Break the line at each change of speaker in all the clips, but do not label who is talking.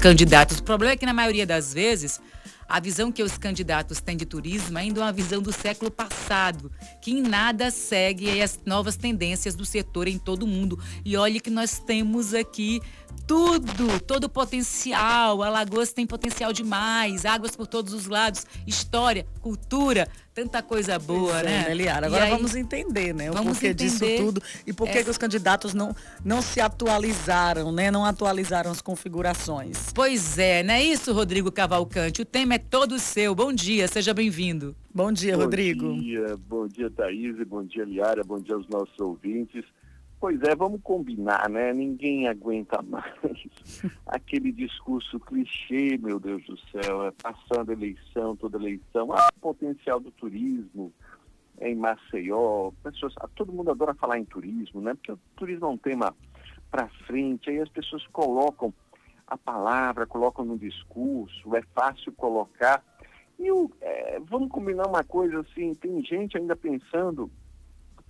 candidatos. O problema é que, na maioria das vezes, a visão que os candidatos têm de turismo ainda é uma visão do século passado, que em nada segue as novas tendências do setor em todo o mundo. E olha que nós temos aqui tudo, todo o potencial. Alagoas tem potencial demais, águas por todos os lados, história, cultura, tanta coisa boa,
é,
né?
né Liara? Agora aí, vamos entender, né? O vamos porquê entender disso tudo e por que, é... que os candidatos não, não se atualizaram, né? Não atualizaram as configurações.
Pois é, não é isso, Rodrigo Cavalcante? O tema é todo seu. Bom dia, seja bem-vindo.
Bom dia,
bom
Rodrigo.
Bom dia, bom dia, Thaís, bom dia, Liara, bom dia aos nossos ouvintes. Pois é, vamos combinar, né? Ninguém aguenta mais aquele discurso clichê, meu Deus do céu, é passando eleição, toda eleição, ah, potencial do turismo em Maceió, pessoas, ah, todo mundo adora falar em turismo, né? Porque o turismo é um tema para frente, aí as pessoas colocam a palavra, colocam no discurso, é fácil colocar. E é, vamos combinar uma coisa assim, tem gente ainda pensando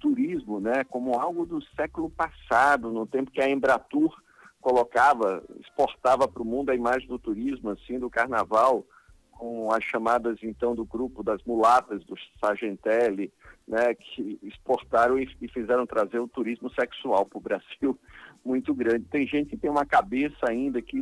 turismo né, como algo do século passado, no tempo que a Embratur colocava, exportava para o mundo a imagem do turismo, assim, do carnaval, com as chamadas então do grupo das mulatas, do Sargentelli, né, que exportaram e, e fizeram trazer o turismo sexual para o Brasil muito grande. Tem gente que tem uma cabeça ainda que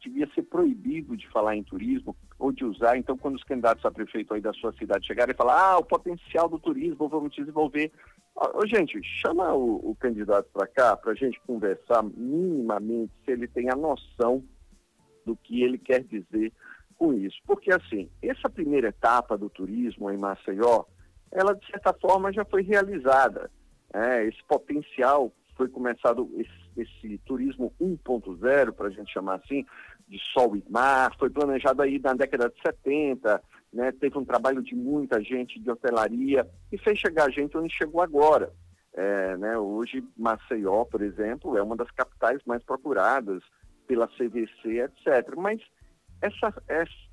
devia ser proibido de falar em turismo ou de usar. Então, quando os candidatos a prefeito aí da sua cidade chegarem e falar, ah, o potencial do turismo, vamos desenvolver. Ô, gente, chama o, o candidato para cá para a gente conversar minimamente se ele tem a noção do que ele quer dizer com isso. Porque, assim, essa primeira etapa do turismo em Maceió, ela, de certa forma, já foi realizada. É, esse potencial foi começado, esse, esse turismo 1.0, para a gente chamar assim, de sol e mar, foi planejado aí na década de 70, né, teve um trabalho de muita gente de hotelaria e fez chegar a gente onde chegou agora. É, né, hoje, Maceió, por exemplo, é uma das capitais mais procuradas pela CVC, etc. Mas essa,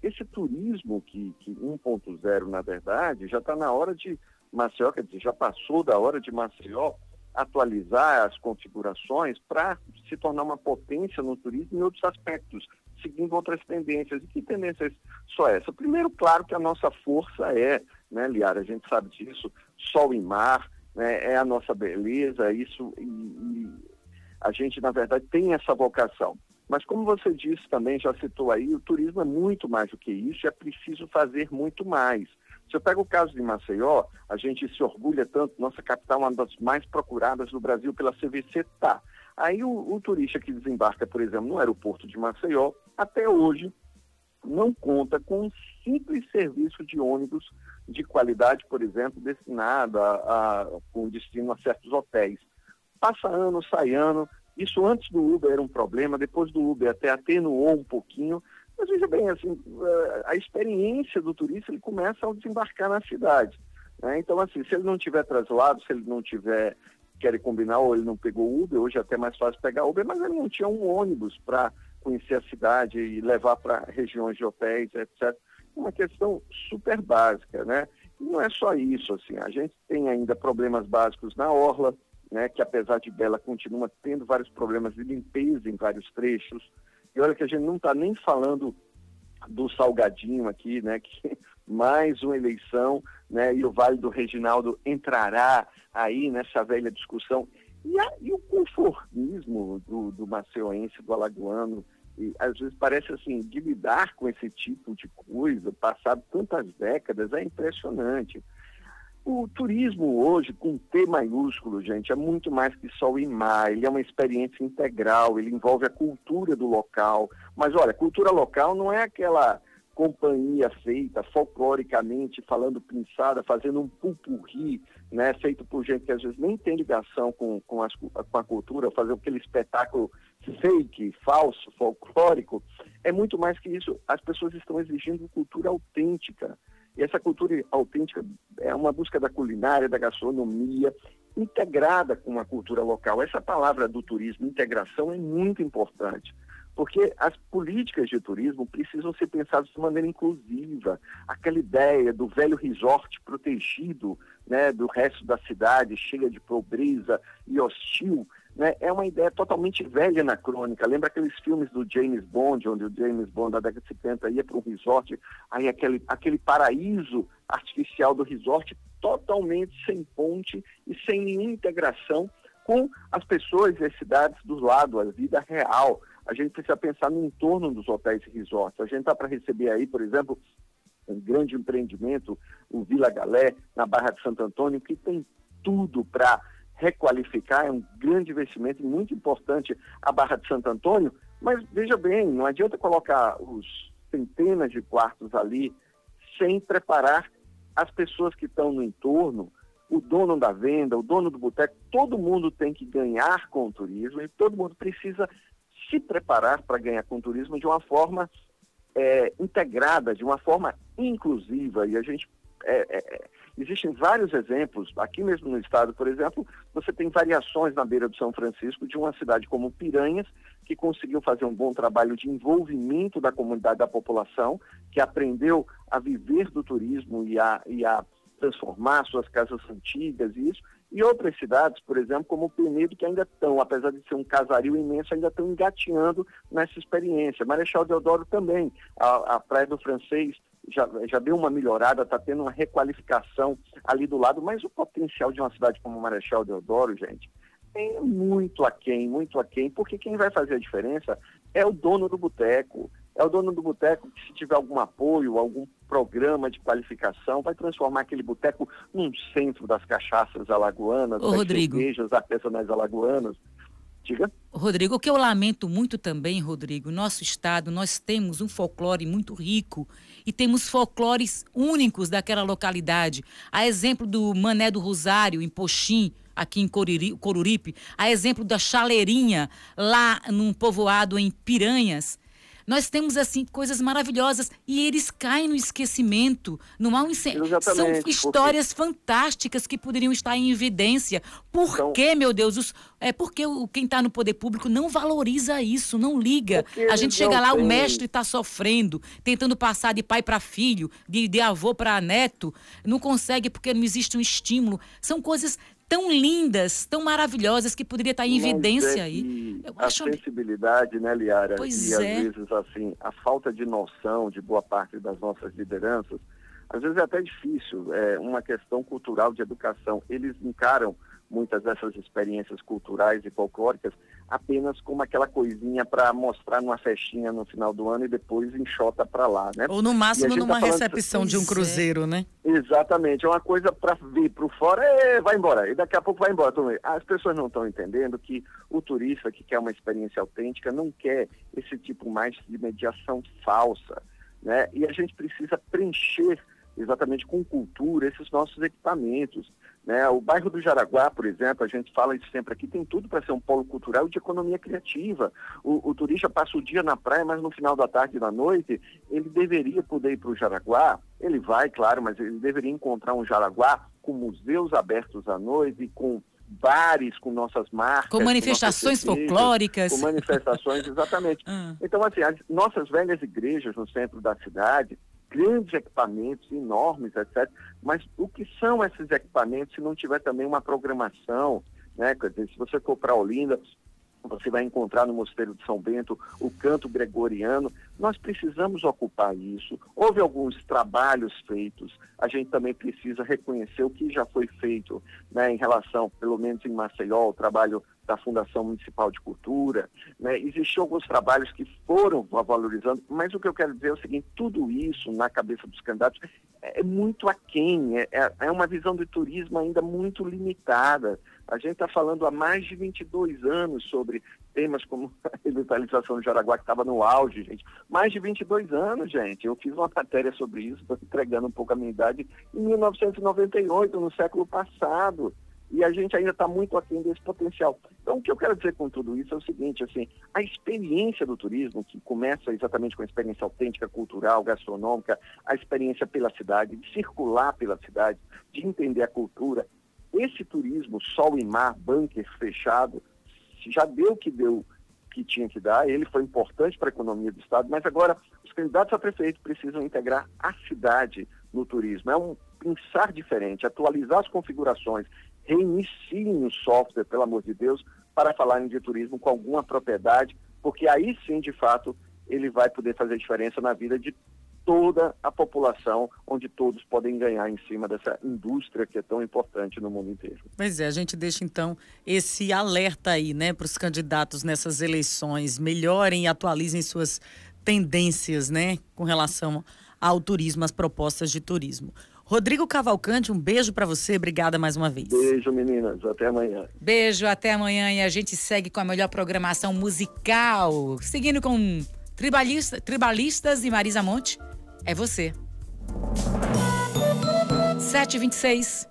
esse turismo que, que 1.0, na verdade, já está na hora de Maceió, quer dizer, já passou da hora de Maceió atualizar as configurações para se tornar uma potência no turismo em outros aspectos, seguindo outras tendências. E que tendências só essa? Primeiro, claro que a nossa força é, né, Liara, a gente sabe disso, sol e mar, né, é a nossa beleza, isso, e, e a gente, na verdade, tem essa vocação. Mas como você disse também, já citou aí, o turismo é muito mais do que isso, é preciso fazer muito mais. Se eu pego o caso de Maceió, a gente se orgulha tanto, nossa capital é uma das mais procuradas do Brasil pela CVC, tá. Aí o, o turista que desembarca, por exemplo, no aeroporto de Maceió, até hoje não conta com um simples serviço de ônibus de qualidade, por exemplo, destinado a, a, com destino a certos hotéis. Passa ano, sai ano, isso antes do Uber era um problema, depois do Uber até atenuou um pouquinho, mas veja bem, assim, eh, a experiência do turista ele começa ao desembarcar na cidade. Né? Então, assim, se ele não tiver traslado, se ele não tiver, quer combinar, ou ele não pegou Uber, hoje é até mais fácil pegar Uber, mas ele não tinha um ônibus para conhecer a cidade e levar para regiões de hotéis, etc. Uma questão super básica, né? E não é só isso, assim, a gente tem ainda problemas básicos na orla, né, que apesar de bela continua tendo vários problemas de limpeza em vários trechos. E olha que a gente não está nem falando do Salgadinho aqui, né, que mais uma eleição, né, e o Vale do Reginaldo entrará aí nessa velha discussão. E, a, e o conformismo do, do maceuense, do alagoano, e, às vezes parece assim, de lidar com esse tipo de coisa, passado tantas décadas, é impressionante. O turismo hoje, com T maiúsculo, gente, é muito mais que só o IMAR, ele é uma experiência integral, ele envolve a cultura do local. Mas olha, cultura local não é aquela companhia feita folcloricamente, falando pinçada, fazendo um pupurri, né, feito por gente que às vezes nem tem ligação com, com, as, com a cultura, fazer aquele espetáculo fake, falso, folclórico. É muito mais que isso. As pessoas estão exigindo cultura autêntica. E essa cultura autêntica é uma busca da culinária, da gastronomia, integrada com a cultura local. Essa palavra do turismo, integração, é muito importante, porque as políticas de turismo precisam ser pensadas de maneira inclusiva. Aquela ideia do velho resort protegido né, do resto da cidade, cheia de pobreza e hostil, né, é uma ideia totalmente velha na crônica. Lembra aqueles filmes do James Bond, onde o James Bond da década de 70 ia para um resort, aí aquele, aquele paraíso artificial do resort totalmente sem ponte e sem nenhuma integração com as pessoas e as cidades do lado, a vida real. A gente precisa pensar no entorno dos hotéis e resorts. A gente está para receber aí, por exemplo, um grande empreendimento, o Vila Galé, na Barra de Santo Antônio, que tem tudo para requalificar, é um grande investimento muito importante a Barra de Santo Antônio, mas veja bem, não adianta colocar os centenas de quartos ali sem preparar as pessoas que estão no entorno, o dono da venda, o dono do boteco, todo mundo tem que ganhar com o turismo e todo mundo precisa se preparar para ganhar com o turismo de uma forma é, integrada, de uma forma inclusiva. E a gente é, é, Existem vários exemplos, aqui mesmo no estado, por exemplo, você tem variações na beira do São Francisco de uma cidade como Piranhas, que conseguiu fazer um bom trabalho de envolvimento da comunidade, da população, que aprendeu a viver do turismo e a, e a transformar suas casas antigas e isso, e outras cidades, por exemplo, como Penedo, que ainda estão, apesar de ser um casario imenso, ainda estão engateando nessa experiência. Marechal Deodoro também, a, a Praia do Francês já, já deu uma melhorada, está tendo uma requalificação ali do lado, mas o potencial de uma cidade como Marechal Deodoro, gente, é muito aquém, muito aquém, porque quem vai fazer a diferença é o dono do boteco. É o dono do boteco que, se tiver algum apoio, algum programa de qualificação, vai transformar aquele boteco num centro das cachaças alagoanas,
Ô,
das
Rodrigo.
cervejas artesanais alagoanas. Diga.
Rodrigo, o que eu lamento muito também, Rodrigo, nosso estado, nós temos um folclore muito rico e temos folclores únicos daquela localidade. A exemplo do Mané do Rosário, em Poxim, aqui em Coruripe, a exemplo da Chaleirinha, lá num povoado em Piranhas. Nós temos, assim, coisas maravilhosas e eles caem no esquecimento. Não há um São histórias porque... fantásticas que poderiam estar em evidência. Por então... que, meu Deus? Os... É porque o, quem está no poder público não valoriza isso, não liga. A gente chega lá, tem... o mestre está sofrendo, tentando passar de pai para filho, de, de avô para neto, não consegue porque não existe um estímulo. São coisas tão lindas, tão maravilhosas que poderia estar em Mas evidência é aí.
Eu a acho... sensibilidade, né, Liara?
Pois
e
é.
às vezes assim, a falta de noção de boa parte das nossas lideranças, às vezes é até difícil, é uma questão cultural de educação. Eles encaram muitas dessas experiências culturais e folclóricas apenas como aquela coisinha para mostrar numa festinha no final do ano e depois enxota para lá, né?
Ou no máximo numa tá recepção de um cruzeiro, né?
Exatamente, é uma coisa para vir para fora, é, vai embora, e daqui a pouco vai embora. As pessoas não estão entendendo que o turista que quer uma experiência autêntica não quer esse tipo mais de mediação falsa, né? E a gente precisa preencher exatamente com cultura esses nossos equipamentos. Né? O bairro do Jaraguá, por exemplo, a gente fala isso sempre aqui, tem tudo para ser um polo cultural e de economia criativa. O, o, turista passa o dia na praia, mas no final da tarde e da noite, ele deveria poder ir para o Jaraguá, ele vai, claro, mas ele deveria encontrar um Jaraguá com museus abertos à noite, com bares com nossas marcas.
Com manifestações com folclóricas.
Com manifestações, exatamente. ah. Então, assim, as nossas velhas igrejas no centro da cidade, grandes equipamentos enormes, etc. Mas o que são esses equipamentos se não tiver também uma programação, né? Quer dizer, se você for para Olinda, você vai encontrar no Mosteiro de São Bento o canto gregoriano. Nós precisamos ocupar isso. Houve alguns trabalhos feitos. A gente também precisa reconhecer o que já foi feito né, em relação, pelo menos em Maceió, o trabalho da Fundação Municipal de Cultura. Né? Existiam alguns trabalhos que foram valorizando, mas o que eu quero dizer é o seguinte, tudo isso na cabeça dos candidatos é muito aquém, é, é, é uma visão do turismo ainda muito limitada. A gente está falando há mais de 22 anos sobre temas como a revitalização do Jaraguá, que estava no auge, gente. Mais de 22 anos, gente. Eu fiz uma matéria sobre isso, estou entregando um pouco a minha idade, em 1998, no século passado e a gente ainda está muito aquém desse potencial. Então, o que eu quero dizer com tudo isso é o seguinte, assim, a experiência do turismo, que começa exatamente com a experiência autêntica, cultural, gastronômica, a experiência pela cidade, de circular pela cidade, de entender a cultura, esse turismo, sol e mar, bunker fechado, já deu o que deu, que tinha que dar, ele foi importante para a economia do Estado, mas agora os candidatos a prefeito precisam integrar a cidade no turismo. É um pensar diferente, atualizar as configurações, reiniciem o software, pelo amor de Deus, para falarem de turismo com alguma propriedade, porque aí sim, de fato, ele vai poder fazer diferença na vida de toda a população, onde todos podem ganhar em cima dessa indústria que é tão importante no mundo inteiro.
Pois é, a gente deixa então esse alerta aí, né, para os candidatos nessas eleições, melhorem e atualizem suas tendências, né, com relação ao turismo, às propostas de turismo. Rodrigo Cavalcante, um beijo para você, obrigada mais uma vez.
Beijo, meninas, até amanhã.
Beijo, até amanhã e a gente segue com a melhor programação musical, seguindo com tribalista, Tribalistas e Marisa Monte. É você. 726.